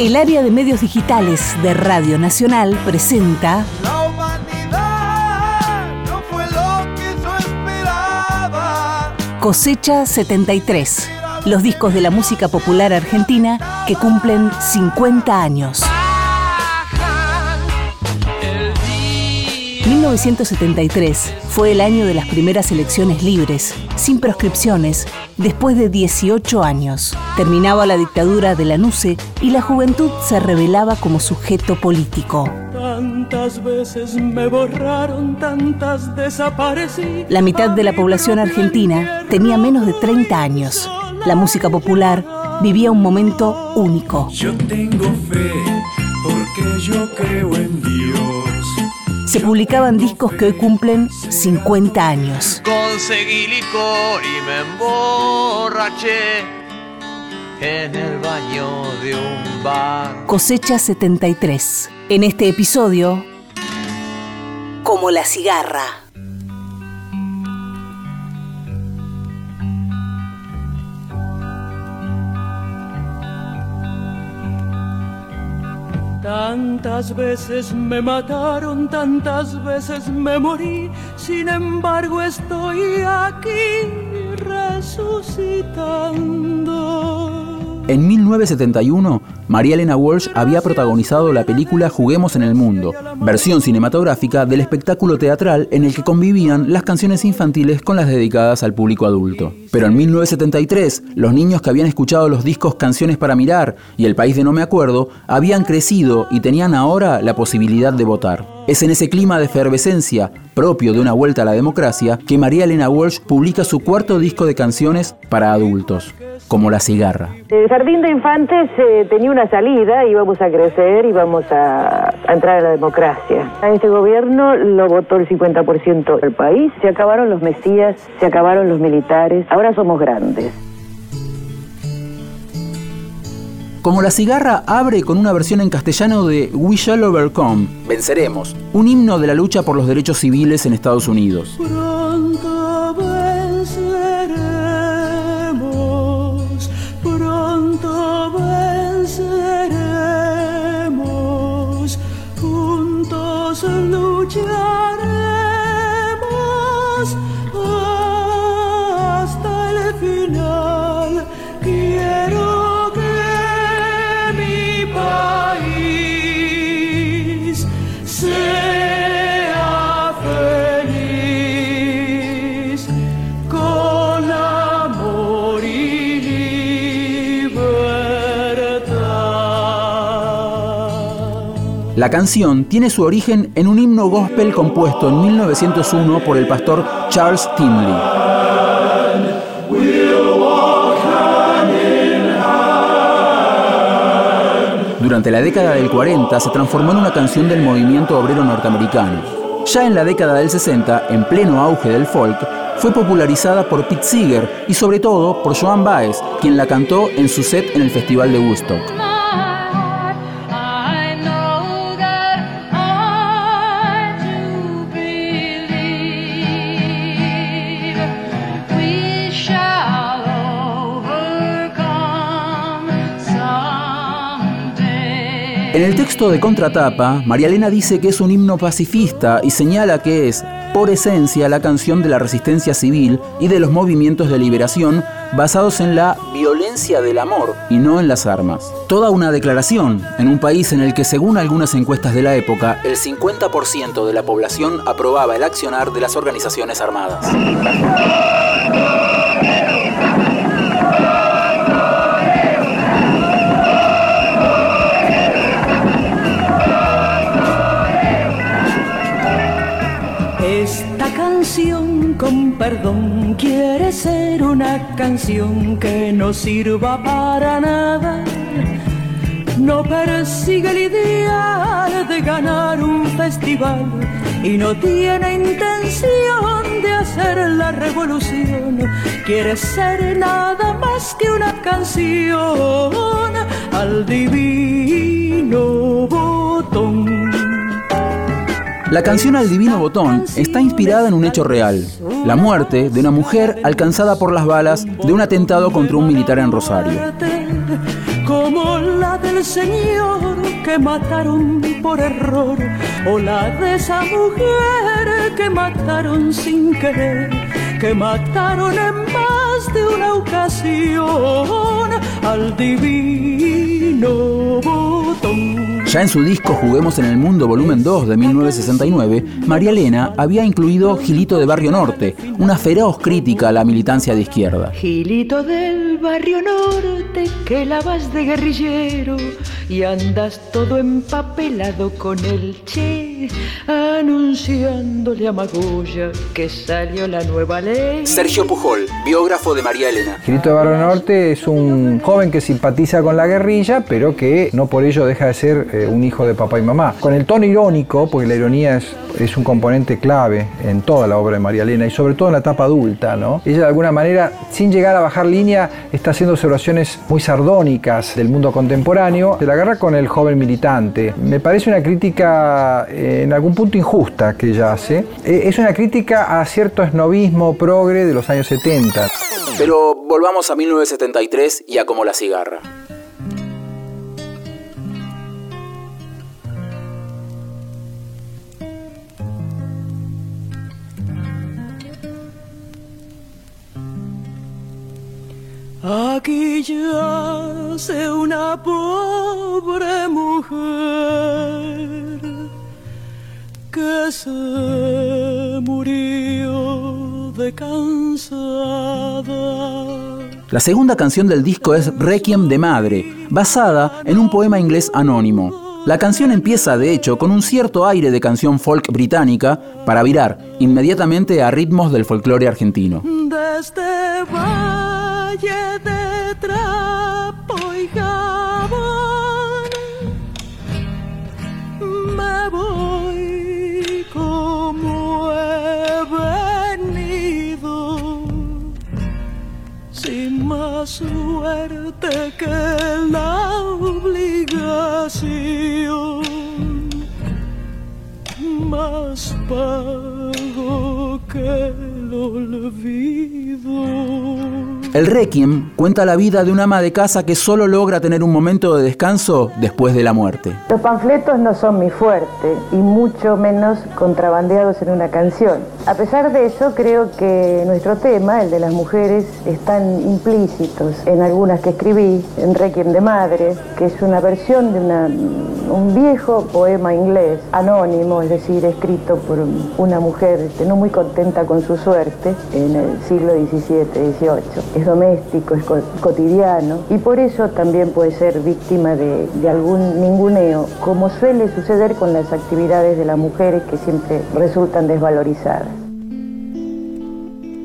El área de medios digitales de Radio Nacional presenta La humanidad no fue lo que yo esperaba. Cosecha 73, los discos de la música popular argentina que cumplen 50 años. 1973 fue el año de las primeras elecciones libres, sin proscripciones, después de 18 años. Terminaba la dictadura de la NUCE y la juventud se revelaba como sujeto político. Tantas veces me borraron, tantas desaparecí. La mitad de la población argentina tenía menos de 30 años. La música popular vivía un momento único. Yo tengo fe porque yo creo en Dios. Se publicaban discos que hoy cumplen 50 años. Conseguí licor y me emborraché en el baño de un bar. Cosecha 73. En este episodio, como la cigarra. Tantas veces me mataron, tantas veces me morí. Sin embargo, estoy aquí resucitando. En 1971, María Elena Walsh había protagonizado la película Juguemos en el Mundo, versión cinematográfica del espectáculo teatral en el que convivían las canciones infantiles con las dedicadas al público adulto. Pero en 1973, los niños que habían escuchado los discos Canciones para Mirar y El País de No Me Acuerdo habían crecido y tenían ahora la posibilidad de votar. Es en ese clima de efervescencia, propio de una vuelta a la democracia, que María Elena Walsh publica su cuarto disco de canciones para adultos, como La Cigarra. El jardín de infantes eh, tenía una salida, íbamos a crecer, íbamos a, a entrar a la democracia. A este gobierno lo votó el 50% del país, se acabaron los mesías, se acabaron los militares, ahora somos grandes. Como la cigarra abre con una versión en castellano de We Shall Overcome, Venceremos, un himno de la lucha por los derechos civiles en Estados Unidos. Pronto La canción tiene su origen en un himno gospel compuesto en 1901 por el pastor Charles Tinley. Durante la década del 40 se transformó en una canción del movimiento obrero norteamericano. Ya en la década del 60, en pleno auge del folk, fue popularizada por Pete Seeger y sobre todo por Joan Baez, quien la cantó en su set en el Festival de Woodstock. En el texto de Contratapa, María Elena dice que es un himno pacifista y señala que es, por esencia, la canción de la resistencia civil y de los movimientos de liberación basados en la violencia del amor y no en las armas. Toda una declaración en un país en el que, según algunas encuestas de la época, el 50% de la población aprobaba el accionar de las organizaciones armadas. Perdón quiere ser una canción que no sirva para nada. No persigue el ideal de ganar un festival y no tiene intención de hacer la revolución. Quiere ser nada más que una canción al divino botón. La canción Al Divino Botón está inspirada en un hecho real, la muerte de una mujer alcanzada por las balas de un atentado contra un militar en Rosario. Como la del señor que mataron por error o la de esa mujer que mataron sin querer, que mataron en más de una ocasión al divino botón. Ya en su disco Juguemos en el Mundo Volumen 2 de 1969, María Elena había incluido Gilito de Barrio Norte, una feroz crítica a la militancia de izquierda. Gilito del barrio norte que la vas de guerrillero y andas todo empapelado con el che, anunciándole a Magulla que salió la nueva ley. Sergio Pujol, biógrafo de María Elena. Gilito de Barrio Norte es un joven que simpatiza con la guerrilla, pero que no por ello deja de ser eh, un hijo de papá y mamá. Con el tono irónico, porque la ironía es, es un componente clave en toda la obra de María Elena y sobre todo en la etapa adulta, ¿no? Ella de alguna manera, sin llegar a bajar línea, está haciendo observaciones muy sardónicas del mundo contemporáneo. Se la agarra con el joven militante. Me parece una crítica eh, en algún punto injusta que ella hace. Eh, es una crítica a cierto esnovismo progre de los años 70. Pero volvamos a 1973 y a Como la cigarra. Aquí yace una pobre mujer que se murió de cansada. La segunda canción del disco es Requiem de Madre, basada en un poema inglés anónimo. La canción empieza, de hecho, con un cierto aire de canción folk británica para virar inmediatamente a ritmos del folclore argentino. Desde valle de que la obligación más pago que el olvido. El Requiem cuenta la vida de una ama de casa que solo logra tener un momento de descanso después de la muerte. Los panfletos no son mi fuerte y mucho menos contrabandeados en una canción. A pesar de eso, creo que nuestro tema, el de las mujeres, están implícitos en algunas que escribí, en Requiem de Madre, que es una versión de un viejo poema inglés, anónimo, es decir, escrito por una mujer no muy contenta con su suerte en el siglo XVII-XVIII. Es doméstico, es co- cotidiano y por eso también puede ser víctima de, de algún ninguneo, como suele suceder con las actividades de las mujeres que siempre resultan desvalorizadas.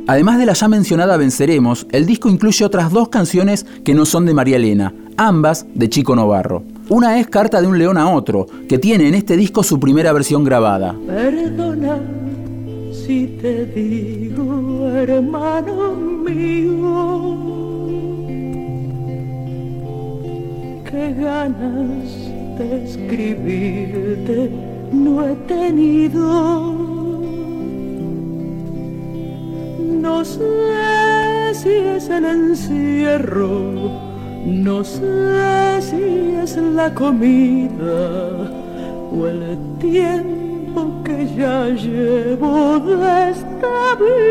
Además de la ya mencionada Venceremos, el disco incluye otras dos canciones que no son de María Elena, ambas de Chico Novarro. Una es Carta de un león a otro, que tiene en este disco su primera versión grabada. Perdona si te digo, hermano mío, que ganas de escribirte no he tenido. No sé si es el encierro, no sé si es la comida o el tiempo que ya llevo de esta vida.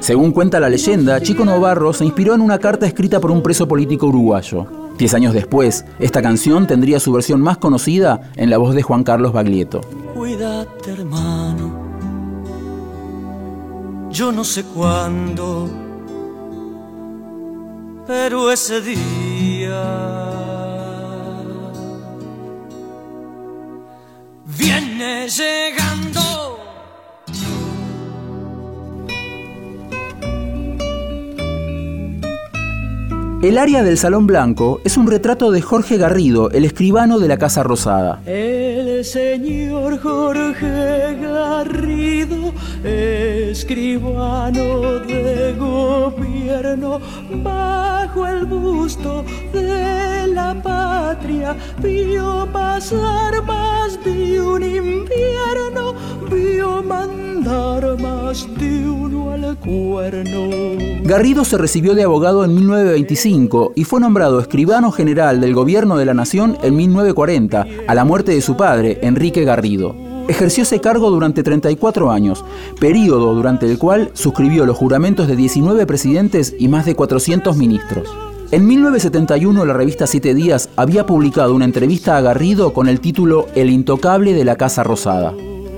Según cuenta la leyenda, Chico Novarro se inspiró en una carta escrita por un preso político uruguayo. Diez años después, esta canción tendría su versión más conocida en la voz de Juan Carlos Baglietto. Cuídate, hermano. Yo no sé cuándo, pero ese día viene llegando. El área del Salón Blanco es un retrato de Jorge Garrido, el escribano de la Casa Rosada. El señor Jorge Garrido, escribano de gobierno, bajo el busto de la patria, vio pasar más de un invierno, vio mandar de uno cuerno. Garrido se recibió de abogado en 1925 1935 y fue nombrado escribano general del gobierno de la nación en 1940, a la muerte de su padre, Enrique Garrido. Ejerció ese cargo durante 34 años, período durante el cual suscribió los juramentos de 19 presidentes y más de 400 ministros. En 1971 la revista Siete Días había publicado una entrevista a Garrido con el título El intocable de la Casa Rosada.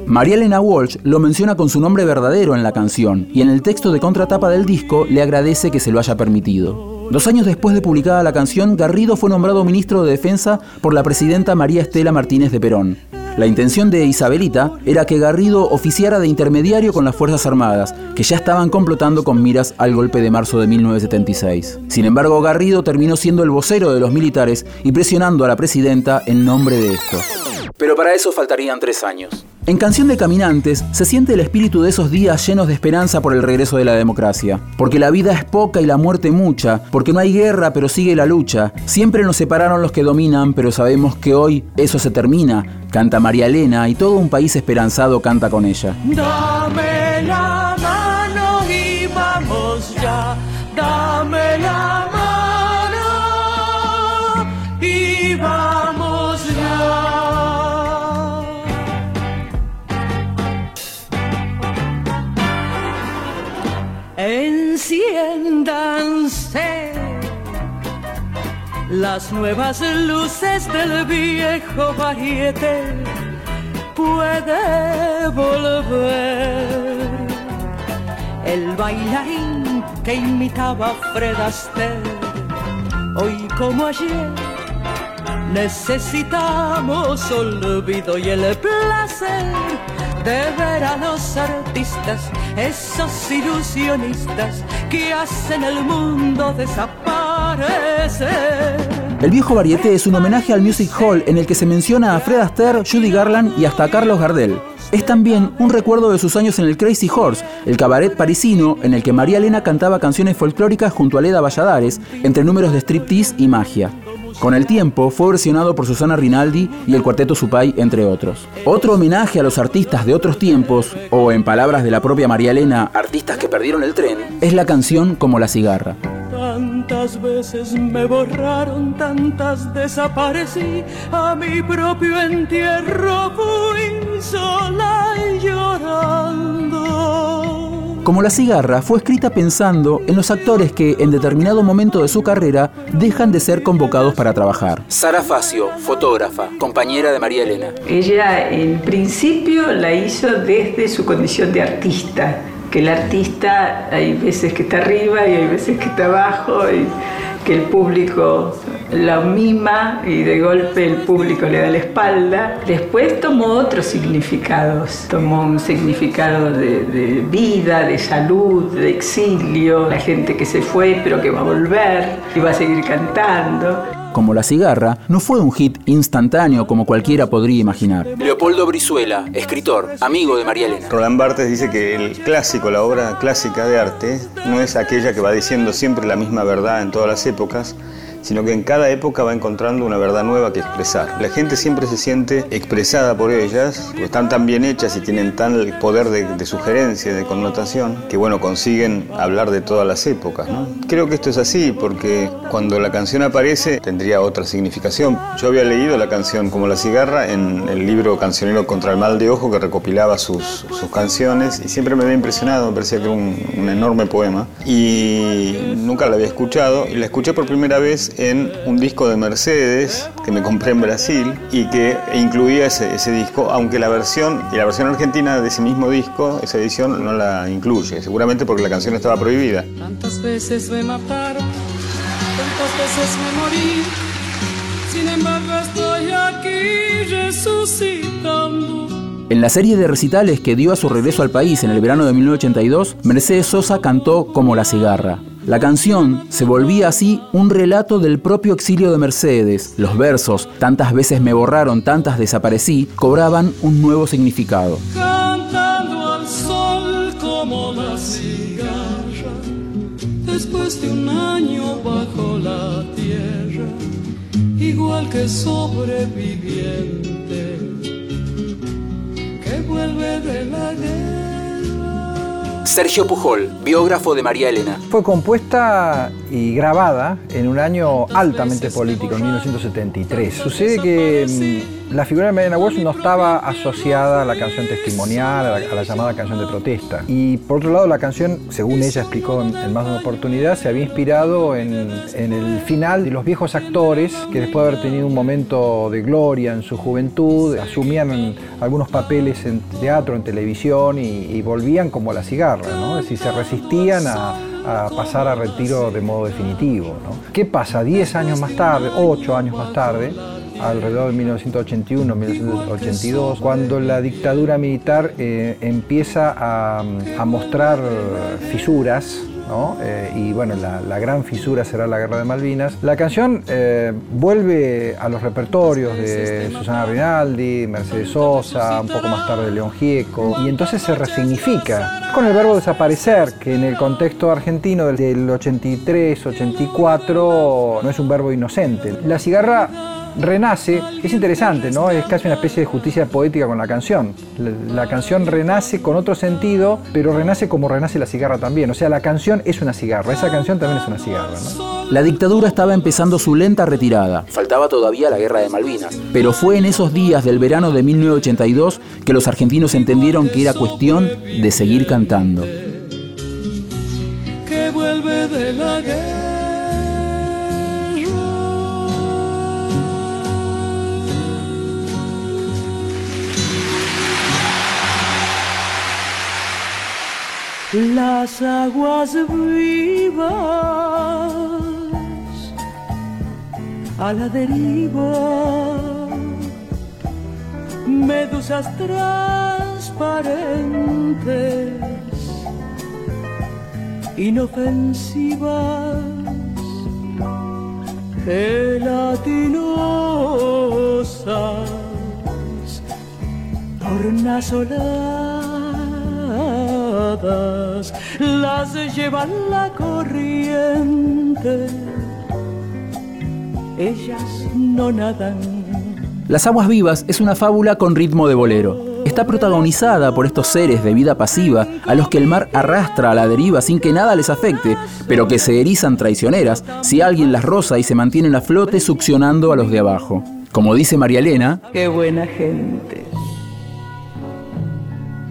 María Elena Walsh lo menciona con su nombre verdadero en la canción y en el texto de contratapa del disco le agradece que se lo haya permitido. Dos años después de publicada la canción, Garrido fue nombrado ministro de Defensa por la presidenta María Estela Martínez de Perón. La intención de Isabelita era que Garrido oficiara de intermediario con las Fuerzas Armadas, que ya estaban complotando con miras al golpe de marzo de 1976. Sin embargo, Garrido terminó siendo el vocero de los militares y presionando a la presidenta en nombre de esto. Pero para eso faltarían tres años. En Canción de Caminantes se siente el espíritu de esos días llenos de esperanza por el regreso de la democracia. Porque la vida es poca y la muerte mucha, porque no hay guerra pero sigue la lucha. Siempre nos separaron los que dominan, pero sabemos que hoy eso se termina. Canta María Elena y todo un país esperanzado canta con ella. Las nuevas luces del viejo variete puede volver. El bailarín que imitaba a Fred Astaire, hoy como ayer, necesitamos olvido y el placer de ver a los artistas, esos ilusionistas que hacen el mundo desaparecer. El viejo varieté es un homenaje al Music Hall en el que se menciona a Fred Astaire, Judy Garland y hasta Carlos Gardel. Es también un recuerdo de sus años en el Crazy Horse, el cabaret parisino en el que María Elena cantaba canciones folclóricas junto a Leda Valladares, entre números de striptease y magia. Con el tiempo fue versionado por Susana Rinaldi y el Cuarteto Supay, entre otros. Otro homenaje a los artistas de otros tiempos, o en palabras de la propia María Elena, artistas que perdieron el tren, es la canción Como la cigarra. Tantas veces me borraron, tantas desaparecí, a mi propio entierro fui sola y llorando. Como la cigarra fue escrita pensando en los actores que en determinado momento de su carrera dejan de ser convocados para trabajar. Sara Facio, fotógrafa, compañera de María Elena. Ella en principio la hizo desde su condición de artista, el artista hay veces que está arriba y hay veces que está abajo y que el público la mima y de golpe el público le da la espalda. Después tomó otros significados, tomó un significado de, de vida, de salud, de exilio, la gente que se fue pero que va a volver y va a seguir cantando. Como la cigarra, no fue un hit instantáneo como cualquiera podría imaginar. Leopoldo Brizuela, escritor, amigo de María Elena. Roland Barthes dice que el clásico, la obra clásica de arte, no es aquella que va diciendo siempre la misma verdad en todas las épocas, sino que en cada época va encontrando una verdad nueva que expresar. La gente siempre se siente expresada por ellas, porque están tan bien hechas y tienen tan poder de, de sugerencia, de connotación, que bueno, consiguen hablar de todas las épocas. ¿no? Creo que esto es así, porque cuando la canción aparece tendría otra significación. Yo había leído la canción como La cigarra en el libro Cancionero contra el mal de ojo que recopilaba sus, sus canciones y siempre me había impresionado, me parecía que era un, un enorme poema y nunca la había escuchado y la escuché por primera vez en un disco de Mercedes que me compré en Brasil y que incluía ese, ese disco, aunque la versión y la versión argentina de ese mismo disco, esa edición no la incluye, seguramente porque la canción estaba prohibida. Tantas veces me mataron, tantas veces me morí, sin embargo estoy aquí resucitando. En la serie de recitales que dio a su regreso al país en el verano de 1982, Mercedes Sosa cantó Como la cigarra. La canción se volvía así un relato del propio exilio de Mercedes. Los versos, tantas veces me borraron, tantas desaparecí, cobraban un nuevo significado. cantando al sol como la cigarra, después de un año bajo la tierra, igual que sobreviviente que vuelve. Sergio Pujol, biógrafo de María Elena. Fue compuesta y grabada en un año altamente político, en 1973. Sucede que mm, la figura de Mariana Walsh no estaba asociada a la canción testimonial, a la, llamada canción de protesta. Y por otro lado, la canción, según ella explicó en, más de una oportunidad, se había inspirado en, el final de los viejos actores que después de haber tenido un momento de gloria en su juventud, asumían algunos papeles en teatro, en televisión y, volvían como a la cigarra, ¿no? Es decir, se resistían a, pasar a retiro de modo definitivo. ¿Qué pasa? Diez años más tarde, ocho años más tarde, alrededor de 1981-1982, cuando la dictadura militar eh, empieza a, mostrar fisuras ¿no? Eh, y bueno, la, gran fisura será la Guerra de Malvinas. La canción eh, vuelve a los repertorios de Susana Rinaldi, Mercedes Sosa, un poco más tarde León Gieco, y entonces se resignifica con el verbo desaparecer, que en el contexto argentino del, del 83-84 no es un verbo inocente. La cigarra renace, es interesante, ¿no? Es casi una especie de justicia poética con la canción. La, la, canción renace con otro sentido, pero renace como renace la cigarra también. O sea, la canción es una cigarra, esa canción también es una cigarra, ¿no? La dictadura estaba empezando su lenta retirada. Faltaba todavía la guerra de Malvinas. Pero fue en esos días del verano de 1982 que los argentinos entendieron que era cuestión de seguir cantando. Que vuelve de la guerra. Las aguas vivas a la deriva, medusas transparentes, inofensivas, gelatinosas, las la corriente. Ellas no nadan. Las aguas vivas es una fábula con ritmo de bolero. Está protagonizada por estos seres de vida pasiva a los que el mar arrastra a la deriva sin que nada les afecte, pero que se erizan traicioneras si alguien las roza y se mantienen a flote succionando a los de abajo. Como dice María Elena, qué buena gente.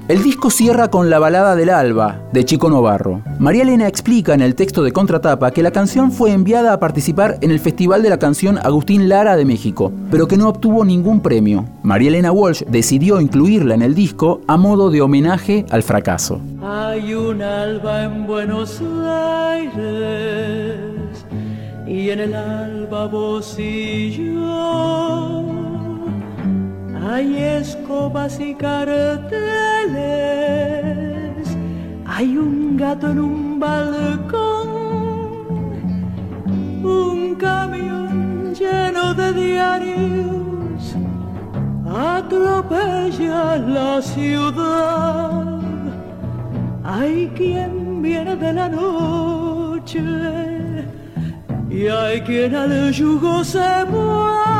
El disco cierra con La balada del alba, de Chico Novarro. María Elena explica en el texto de contratapa que la canción fue enviada a participar en el Festival de la Canción Agustín Lara de México, pero que no obtuvo ningún premio. María Elena Walsh decidió incluirla en el disco a modo de homenaje al fracaso. Hay un alba en Buenos Aires y en el alba vos. Hay escobas y carteles, hay un gato en un balcón, un camión lleno de diarios atropella la ciudad. Hay quien viene de la noche y hay quien al yugo se va.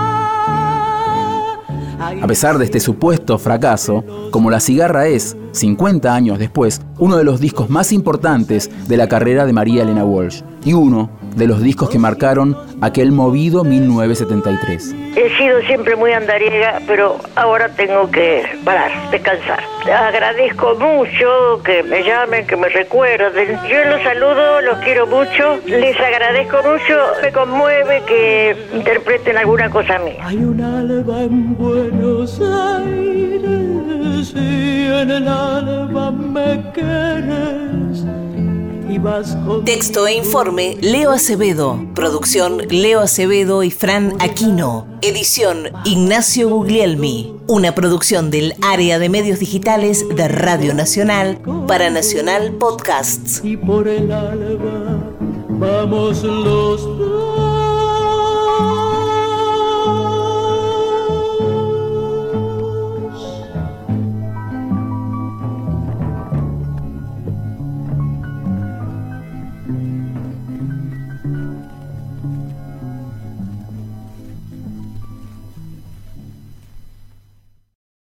A pesar de este supuesto fracaso, como La cigarra es, 50 años después, uno de los discos más importantes de la carrera de María Elena Walsh y uno de los discos que marcaron aquel movido 1973. He sido siempre muy andariega, pero ahora tengo que parar, descansar. Agradezco mucho que me llamen, que me recuerden. Yo los saludo, los quiero mucho, les agradezco mucho, me conmueve que interpreten alguna cosa mía. Hay un alba en Buenos Aires y en el alba me quieres. Texto e informe Leo Acevedo. Producción Leo Acevedo y Fran Aquino. Edición Ignacio Guglielmi. Una producción del área de medios digitales de Radio Nacional para Nacional Podcasts. Y por el alba vamos los dos.